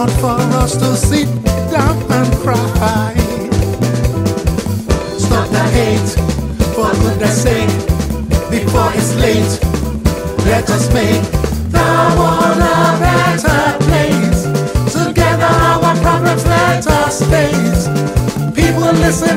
not for us to sit down and cry. Stop the hate for goodness sake before it's late. Let us make the world a better place. Together, our problems let us face. People listen,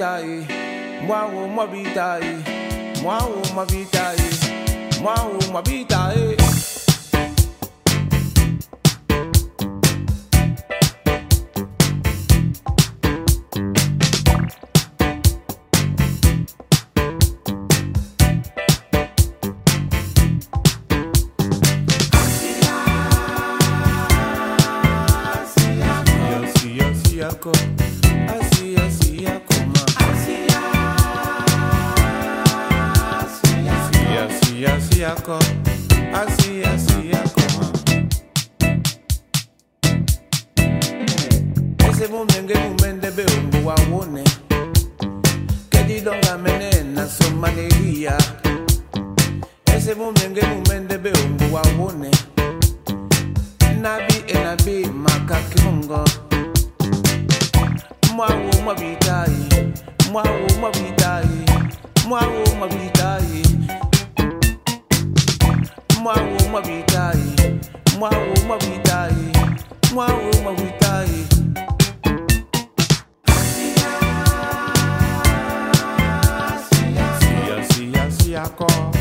où m'habitaille, moi où m'habitaille, moi où m'habitaille, moi où m'habitaille. yako Asi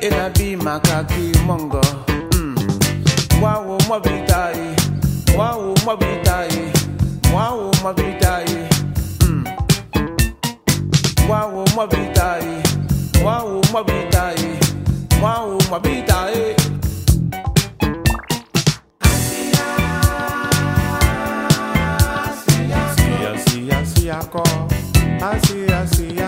nabi enabi makaki mongo mm. mwawo mwabitai mwawo mwabitai mwawo mwabitai mm. mwawo mwabitai mwawo mwabitai mwawo mwabitai Asi asi ako, asi asi ako na. Asi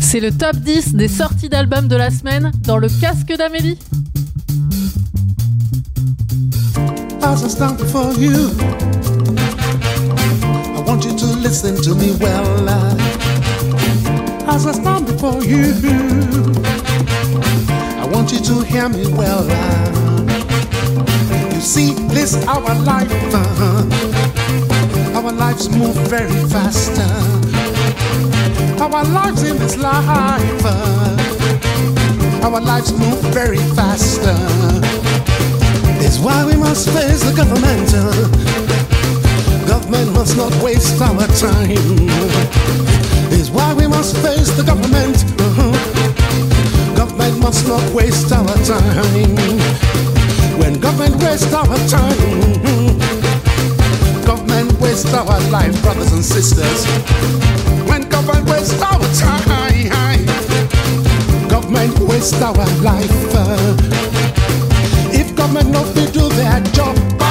C'est le top 10 des sorties d'albums de la semaine dans le casque d'Amélie. I want you to listen to me well. Before you, I want you to hear me well. You see, this our life, uh, our lives move very fast. uh, Our lives in this life, uh, our lives move very fast. uh, is why we must face the government. uh. Government must not waste our time. Is why we must face the government. uh-huh. Government must not waste our time. When government waste our time, government waste our life, brothers and sisters. When government waste our time, government waste our life. If government no fit do their job, ba,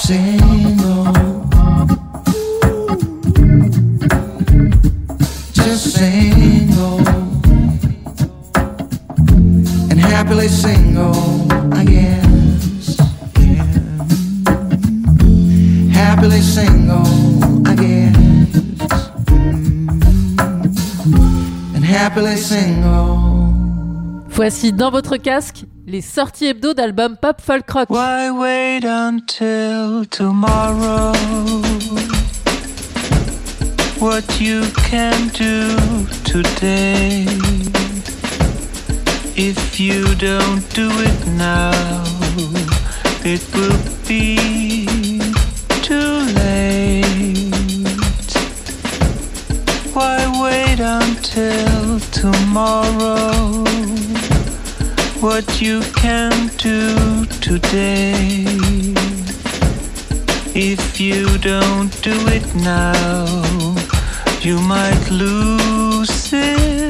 saying no. Just saying no. And happily single, I Happily single, I. And happily single. Voici dans votre casque les sorties hebdo d'albums pop folk rock. Why wait until tomorrow? What you can do today? If you don't do it now, it will be too late. Why wait until tomorrow? What you can do today. If you don't do it now, you might lose it.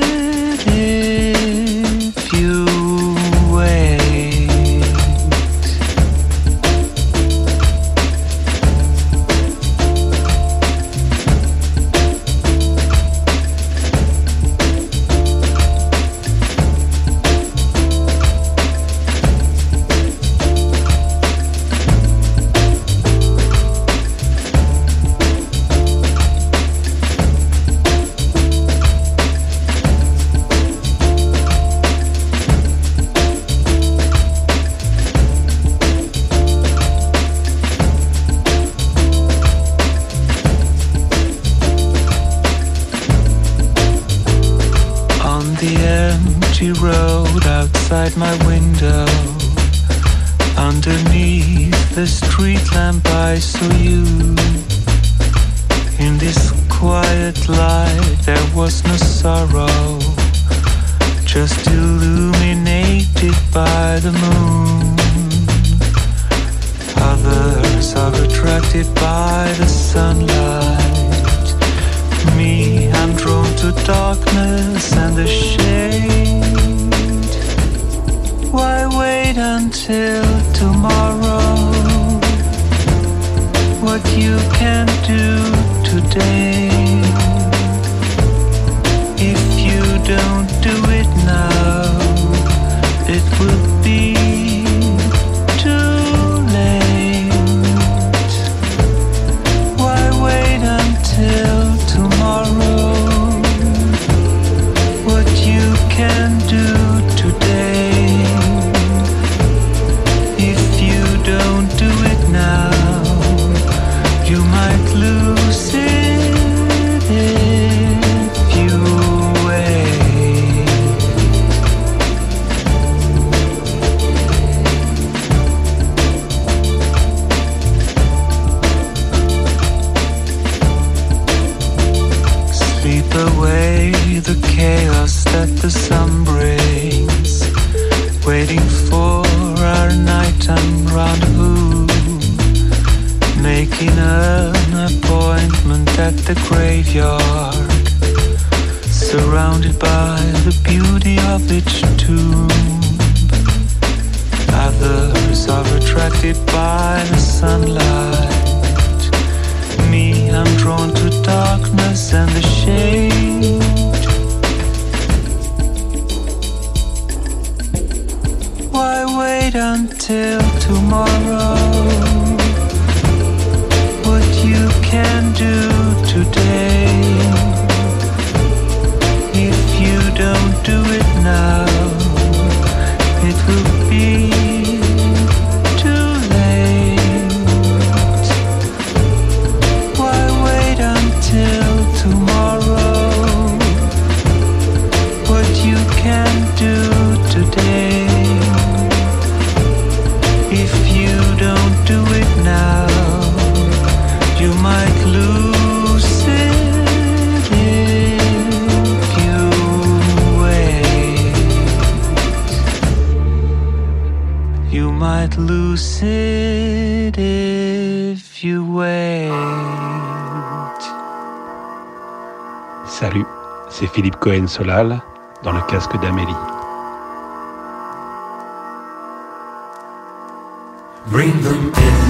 to darkness and the shade. Why wait until tomorrow? What you can do today, if you don't do it now. making an appointment at the graveyard. Surrounded by the beauty of each tomb. Others are attracted by the sunlight. Me, I'm drawn to darkness and the shade. Why wait until tomorrow? you can do today. If you don't do it now It will be Salut, c'est Philippe Cohen Solal dans le casque d'Amélie. Bring them in,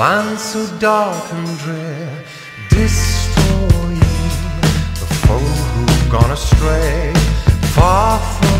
land so dark and drear, destroying the foe who've gone astray, far from.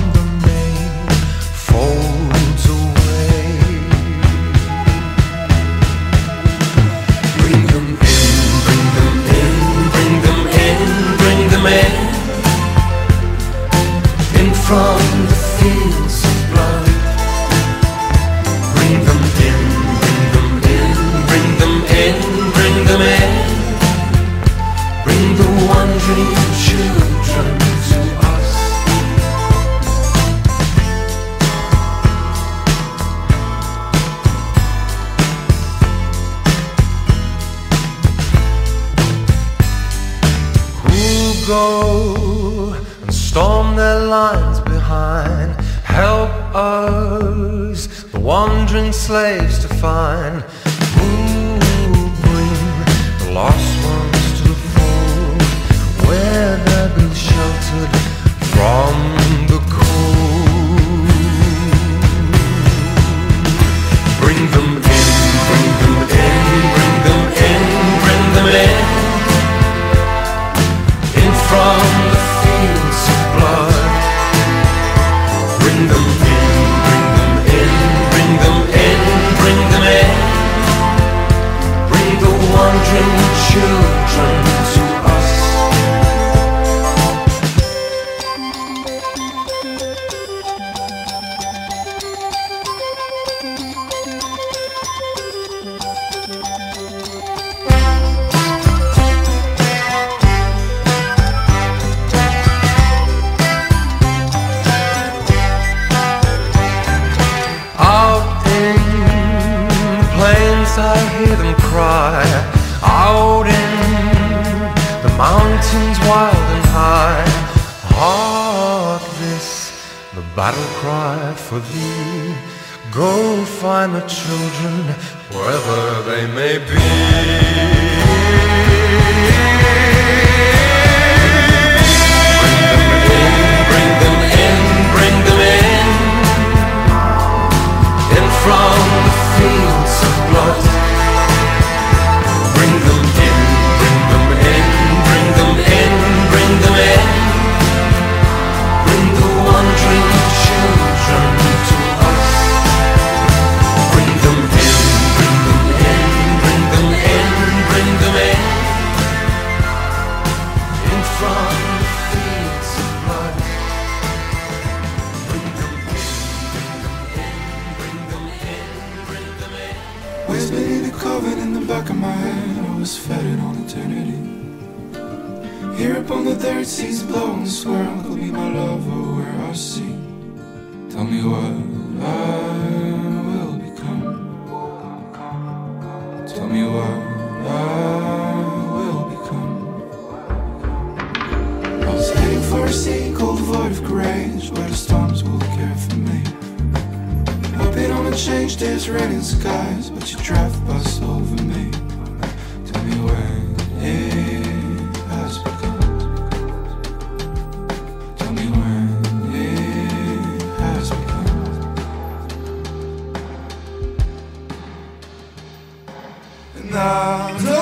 now.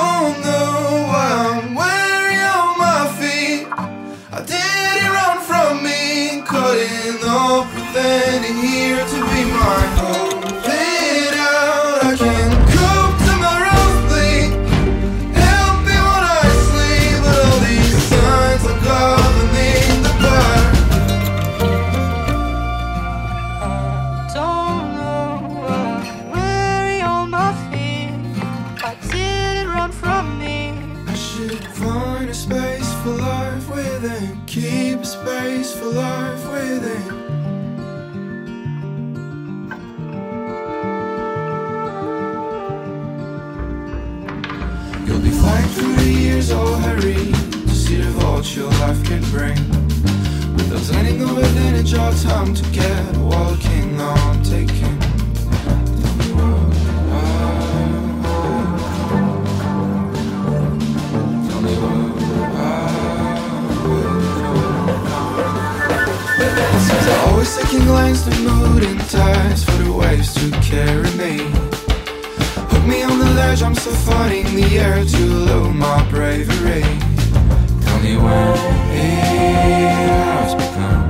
Always taking lines to moving ties for the waves to carry me. Hook me on the ledge, I'm still flooding the air to low my bravery. Tell me where it has become.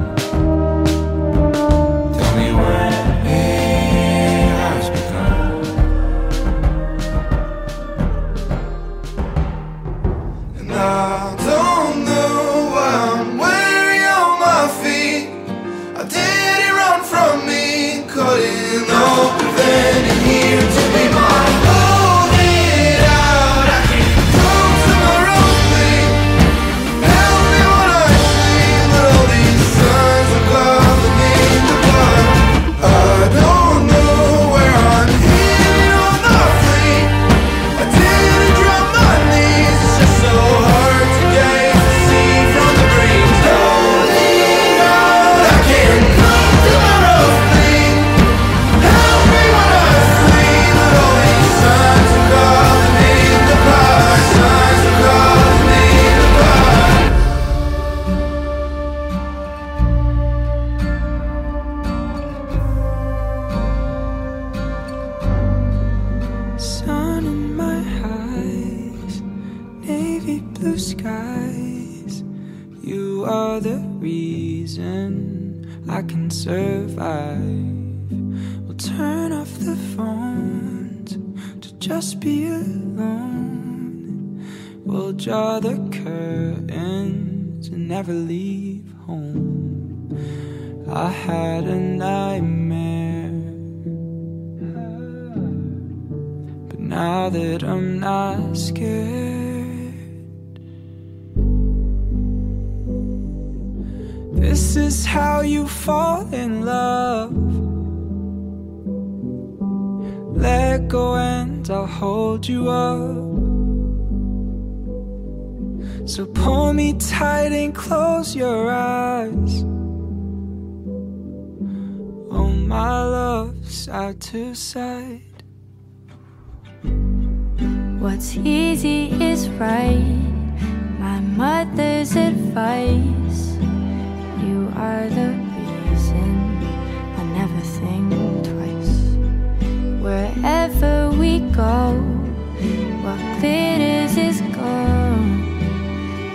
hold you up. So pull me tight and close your eyes. Oh, my love, side to side. What's easy is right. My mother's advice. You are the reason I never think wherever we go. What glitters is gold.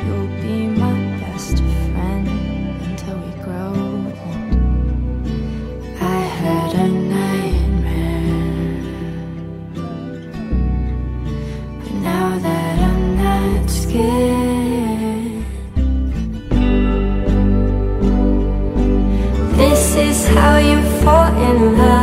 You'll be my best friend until we grow old. I had a nightmare, but now that I'm not scared. This is how you fall in love